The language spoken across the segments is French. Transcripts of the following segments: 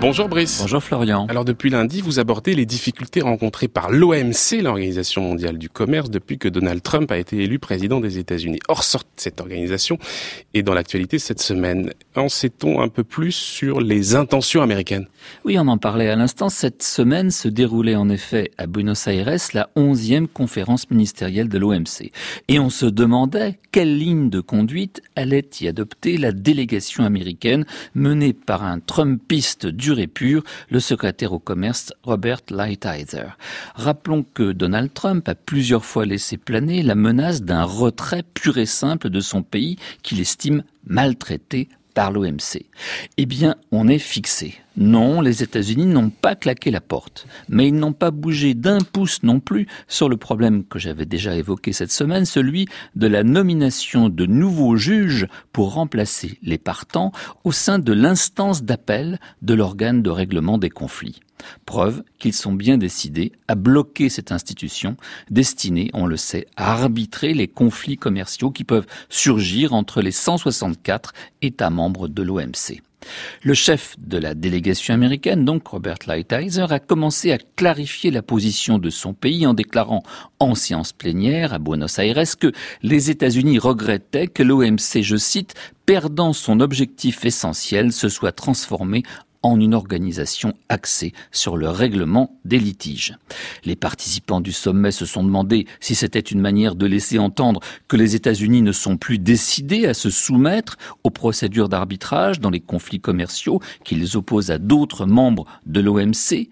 Bonjour Brice. Bonjour Florian. Alors depuis lundi, vous abordez les difficultés rencontrées par l'OMC, l'Organisation mondiale du commerce, depuis que Donald Trump a été élu président des États-Unis. Or, cette organisation est dans l'actualité cette semaine. En sait-on un peu plus sur les intentions américaines? Oui, on en parlait à l'instant. Cette semaine se déroulait en effet à Buenos Aires la onzième conférence ministérielle de l'OMC. Et on se demandait quelle ligne de conduite allait y adopter la délégation américaine menée par un Trumpiste du et pur, le secrétaire au commerce Robert Lighthizer. Rappelons que Donald Trump a plusieurs fois laissé planer la menace d'un retrait pur et simple de son pays qu'il estime maltraité par l'OMC. Eh bien, on est fixé. Non, les États-Unis n'ont pas claqué la porte, mais ils n'ont pas bougé d'un pouce non plus sur le problème que j'avais déjà évoqué cette semaine, celui de la nomination de nouveaux juges pour remplacer les partants au sein de l'instance d'appel de l'organe de règlement des conflits. Preuve qu'ils sont bien décidés à bloquer cette institution destinée, on le sait, à arbitrer les conflits commerciaux qui peuvent surgir entre les 164 États membres de l'OMC. Le chef de la délégation américaine, donc Robert Lighthizer, a commencé à clarifier la position de son pays en déclarant en séance plénière à Buenos Aires que les États-Unis regrettaient que l'OMC, je cite, perdant son objectif essentiel, se soit transformé en une organisation axée sur le règlement des litiges. Les participants du sommet se sont demandé si c'était une manière de laisser entendre que les États-Unis ne sont plus décidés à se soumettre aux procédures d'arbitrage dans les conflits commerciaux qui les opposent à d'autres membres de l'OMC.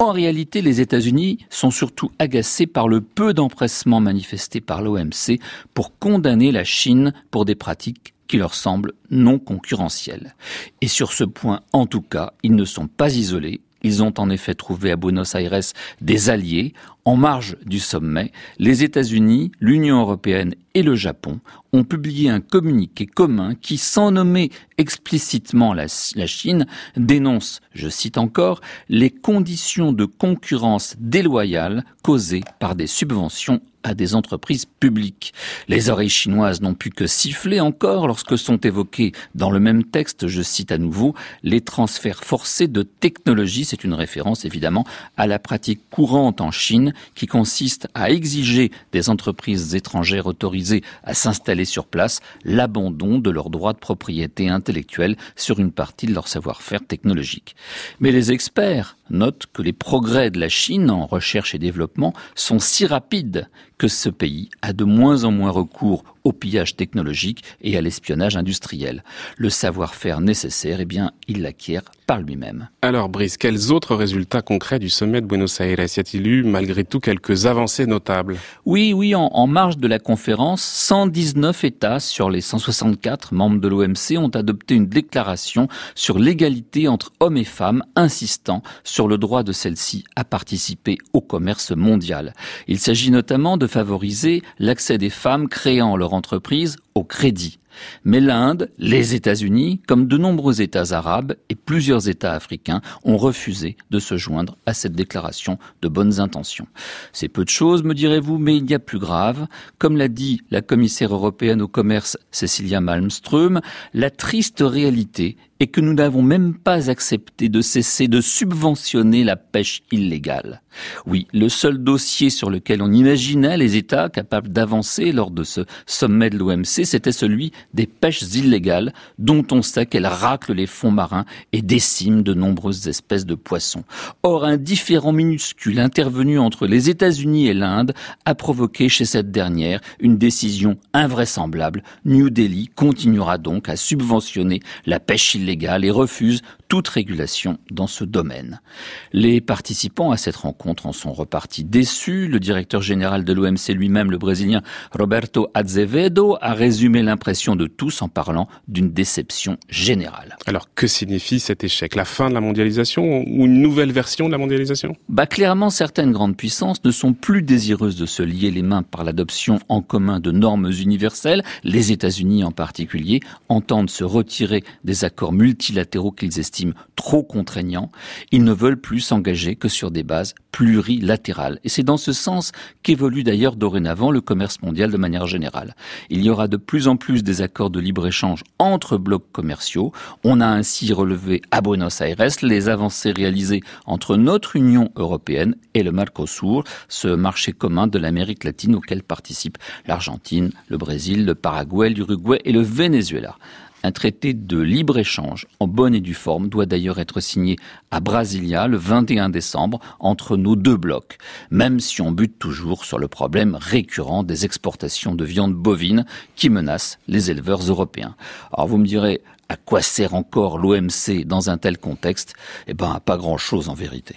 En réalité, les États-Unis sont surtout agacés par le peu d'empressement manifesté par l'OMC pour condamner la Chine pour des pratiques qui leur semblent non concurrentiels. Et sur ce point, en tout cas, ils ne sont pas isolés. Ils ont en effet trouvé à Buenos Aires des alliés en marge du sommet. Les États-Unis, l'Union européenne et le Japon ont publié un communiqué commun qui, sans nommer explicitement la, Chine, dénonce, je cite encore, les conditions de concurrence déloyale causées par des subventions à des entreprises publiques. Les oreilles chinoises n'ont pu que siffler encore lorsque sont évoqués dans le même texte, je cite à nouveau, les transferts forcés de technologie. C'est une référence évidemment à la pratique courante en Chine qui consiste à exiger des entreprises étrangères autorisées à s'installer sur place l'abandon de leurs droits de propriété intellectuelle sur une partie de leur savoir-faire technologique. Mais les experts notent que les progrès de la Chine en recherche et développement sont si rapides que ce pays a de moins en moins recours au pillage technologique et à l'espionnage industriel. Le savoir-faire nécessaire, eh bien, il l'acquiert par lui-même. Alors, Brice, quels autres résultats concrets du sommet de Buenos Aires y a-t-il eu, malgré tout, quelques avancées notables? Oui, oui, en, en marge de la conférence, 119 États sur les 164 membres de l'OMC ont adopté une déclaration sur l'égalité entre hommes et femmes, insistant sur le droit de celle-ci à participer au commerce mondial. Il s'agit notamment de favoriser l'accès des femmes créant leur entreprise au crédit. Mais l'Inde, les États-Unis, comme de nombreux États arabes et plusieurs États africains, ont refusé de se joindre à cette déclaration de bonnes intentions. C'est peu de choses, me direz-vous, mais il y a plus grave. Comme l'a dit la commissaire européenne au commerce Cecilia Malmström, la triste réalité est que nous n'avons même pas accepté de cesser de subventionner la pêche illégale. Oui, le seul dossier sur lequel on imaginait les États capables d'avancer lors de ce sommet de l'OMC, c'était celui des pêches illégales, dont on sait qu'elles raclent les fonds marins et déciment de nombreuses espèces de poissons. Or, un différent minuscule intervenu entre les États-Unis et l'Inde a provoqué chez cette dernière une décision invraisemblable. New Delhi continuera donc à subventionner la pêche illégale et refuse toute régulation dans ce domaine. Les participants à cette rencontre en sont repartis déçus. Le directeur général de l'OMC lui-même, le Brésilien Roberto Azevedo, a résumé l'impression de tous en parlant d'une déception générale. Alors que signifie cet échec? La fin de la mondialisation ou une nouvelle version de la mondialisation? Bah clairement, certaines grandes puissances ne sont plus désireuses de se lier les mains par l'adoption en commun de normes universelles. Les États-Unis en particulier entendent se retirer des accords multilatéraux qu'ils estiment trop contraignants, ils ne veulent plus s'engager que sur des bases plurilatérales. Et c'est dans ce sens qu'évolue d'ailleurs dorénavant le commerce mondial de manière générale. Il y aura de plus en plus des accords de libre-échange entre blocs commerciaux. On a ainsi relevé à Buenos Aires les avancées réalisées entre notre Union européenne et le Mercosur, ce marché commun de l'Amérique latine auquel participent l'Argentine, le Brésil, le Paraguay, l'Uruguay et le Venezuela. Un traité de libre-échange en bonne et due forme doit d'ailleurs être signé à Brasilia le 21 décembre entre nos deux blocs, même si on bute toujours sur le problème récurrent des exportations de viande bovine qui menacent les éleveurs européens. Alors vous me direz, à quoi sert encore l'OMC dans un tel contexte? Eh ben, pas grand chose en vérité.